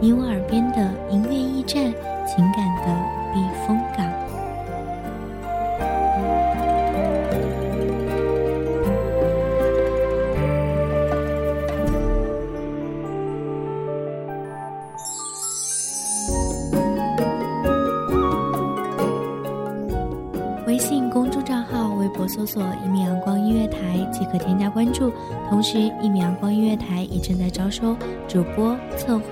你我耳边的音乐驿站，情感的避风港。微信公众账号、微博搜索“一米阳光音乐台”即可添加关注。同时，一米阳光音乐台也正在招收主播、策划、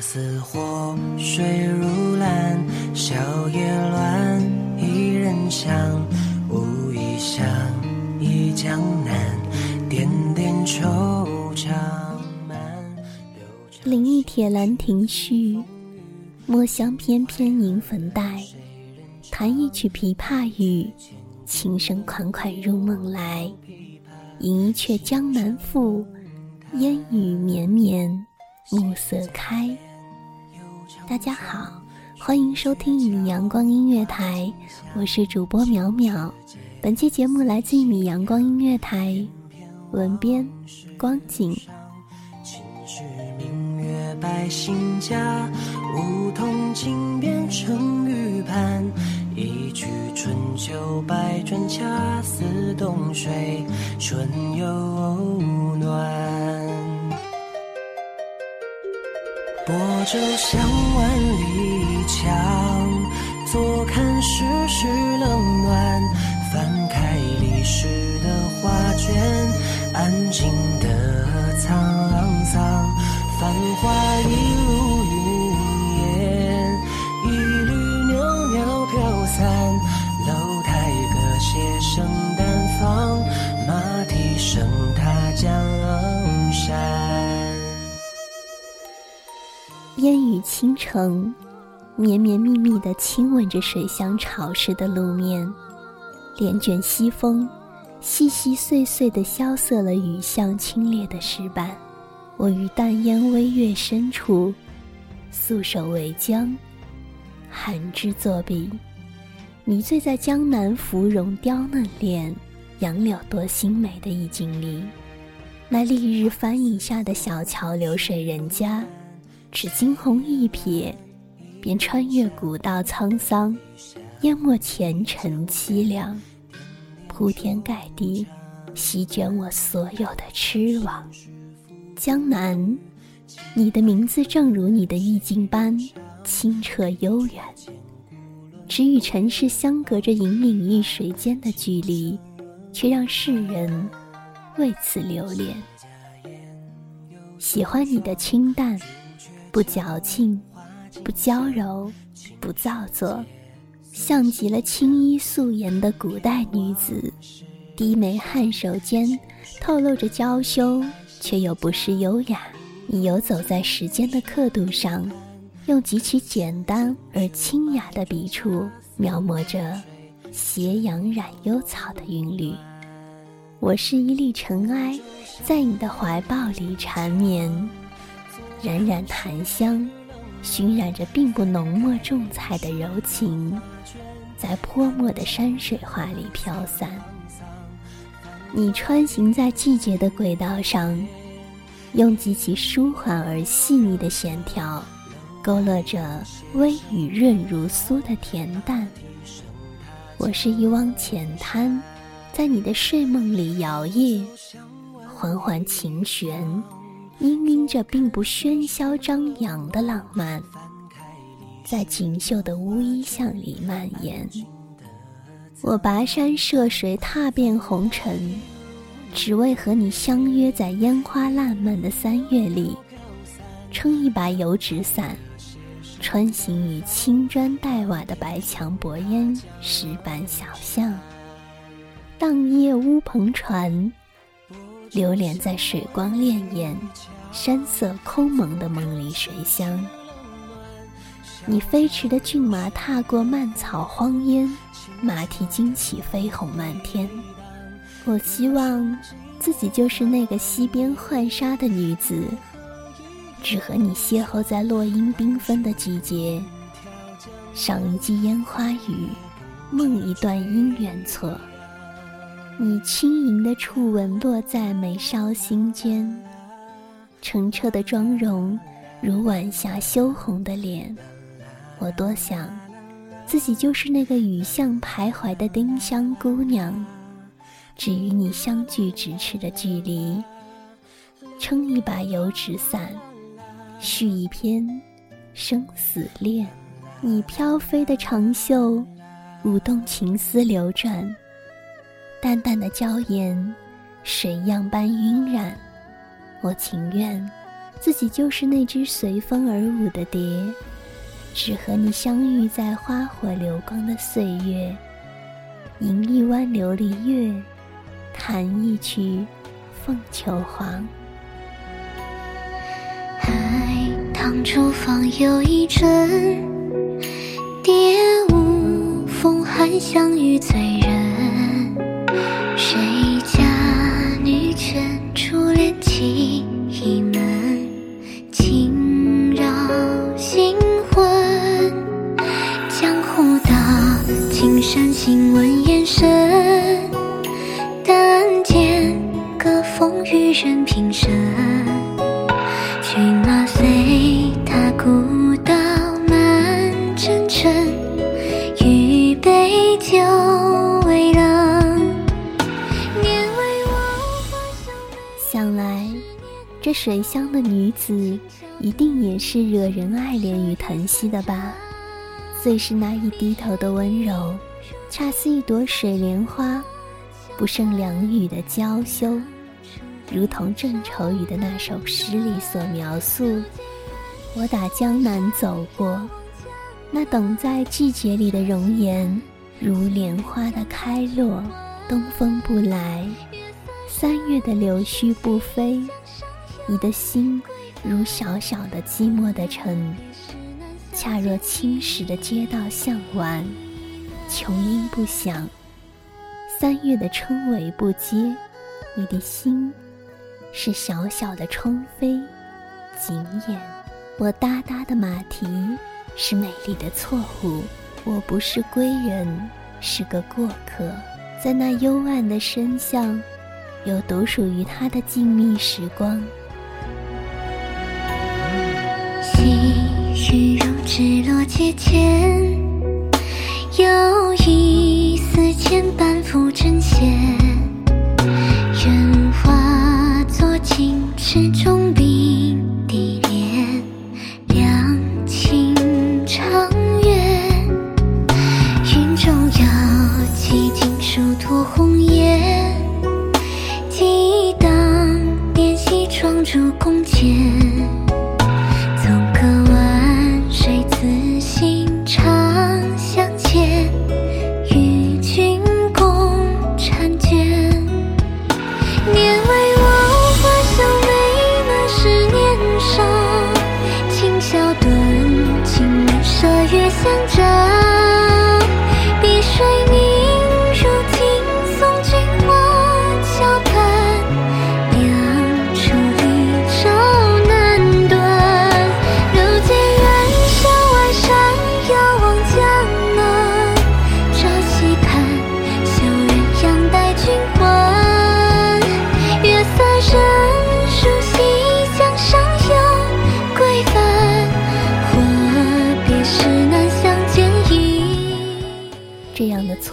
似火，水如蓝，笑靥乱，一人香，无意想，忆江南，点点惆怅满。临一铁兰亭序，墨香翩翩迎粉黛。弹一曲琵琶语，琴声款款入梦来。吟一阙江南赋，烟雨绵绵，暮色开。大家好，欢迎收听一米阳光音乐台，我是主播淼淼。本期节目来自一米阳光音乐台，文编光景。明月百姓家，梧桐井边春雨畔。一曲春秋百转，恰似冬水春又暖。泊舟向万里江，坐看世事冷暖。翻开历史的画卷，安静的沧桑。繁华一城，绵绵密密地亲吻着水乡潮湿的路面，帘卷西风，细细碎碎地萧瑟了雨巷清冽的石板。我于淡烟微月深处，素手为江，寒枝作笔，迷醉在江南芙蓉雕嫩脸、杨柳多新美的意境里。那丽日帆影下的小桥流水人家。只惊鸿一瞥，便穿越古道沧桑，淹没前尘凄凉，铺天盖地，席卷我所有的痴妄。江南，你的名字正如你的意境般清澈悠远，只与尘世相隔着隐隐一水间的距离，却让世人为此留恋。喜欢你的清淡。不矫情，不娇柔，不造作，像极了青衣素颜的古代女子，低眉颔首间透露着娇羞，却又不失优雅。你游走在时间的刻度上，用极其简单而清雅的笔触，描摹着斜阳染幽草的韵律。我是一粒尘埃，在你的怀抱里缠绵。冉冉檀香，熏染着并不浓墨重彩的柔情，在泼墨的山水画里飘散。你穿行在季节的轨道上，用极其舒缓而细腻的线条，勾勒着微雨润如酥的恬淡。我是一汪浅滩，在你的睡梦里摇曳，缓缓琴弦，氤氲着并不喧嚣张扬的浪漫，在锦绣的乌衣巷里蔓延。我跋山涉水，踏遍红尘，只为和你相约在烟花烂漫的三月里，撑一把油纸伞。穿行于青砖黛瓦的白墙薄烟石板小巷，荡夜乌篷船，流连在水光潋滟、山色空蒙的梦里水乡。你飞驰的骏马踏过漫草荒烟，马蹄惊起飞鸿漫天。我希望自己就是那个溪边浣纱的女子。只和你邂逅在落英缤纷的季节，赏一季烟花雨，梦一段姻缘错。你轻盈的触吻落在眉梢心间，澄澈的妆容如晚霞羞红的脸。我多想，自己就是那个雨巷徘徊的丁香姑娘，只与你相距咫尺的距离，撑一把油纸伞。续一篇生死恋，你飘飞的长袖，舞动情丝流转，淡淡的娇颜，水样般晕染。我情愿自己就是那只随风而舞的蝶，只和你相遇在花火流光的岁月，吟一弯琉璃月，弹一曲凤求凰。当初方有一春，蝶舞风寒相遇醉人。谁水乡的女子一定也是惹人爱怜与疼惜的吧？最是那一低头的温柔，恰似一朵水莲花，不胜凉雨的娇羞，如同郑愁予的那首诗里所描述。我打江南走过，那等在季节里的容颜，如莲花的开落。东风不来，三月的柳絮不飞，你的心如小小的寂寞的城，恰若青石的街道巷晚，琼音不响。三月的春雷不接，你的心是小小的窗扉，紧掩。我哒哒的马蹄是美丽的错误，我不是归人，是个过客，在那幽暗的深巷，有独属于他的静谧时光。雨如织落阶前，有一丝牵绊浮针线，愿化作金池中冰。想着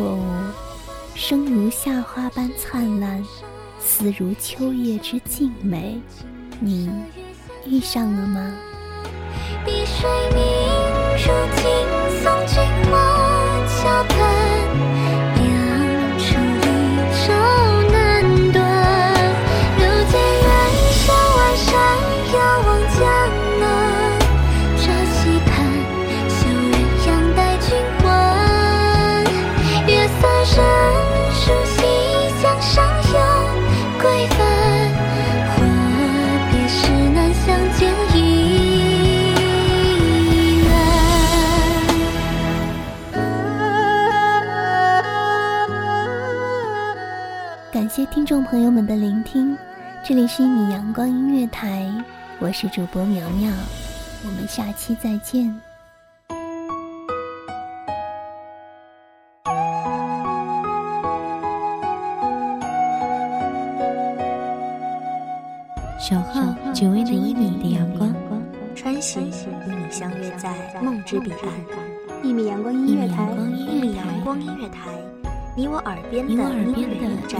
错误，生如夏花般灿烂，死如秋叶之静美，你遇上了吗？碧水明，如今听众朋友们的聆听，这里是一米阳光音乐台，我是主播苗苗，我们下期再见。小号只为那一米的阳光，穿行与你相约在梦之彼岸。一米阳光音乐台，一米阳光音乐台。你我耳边的音乐驿站，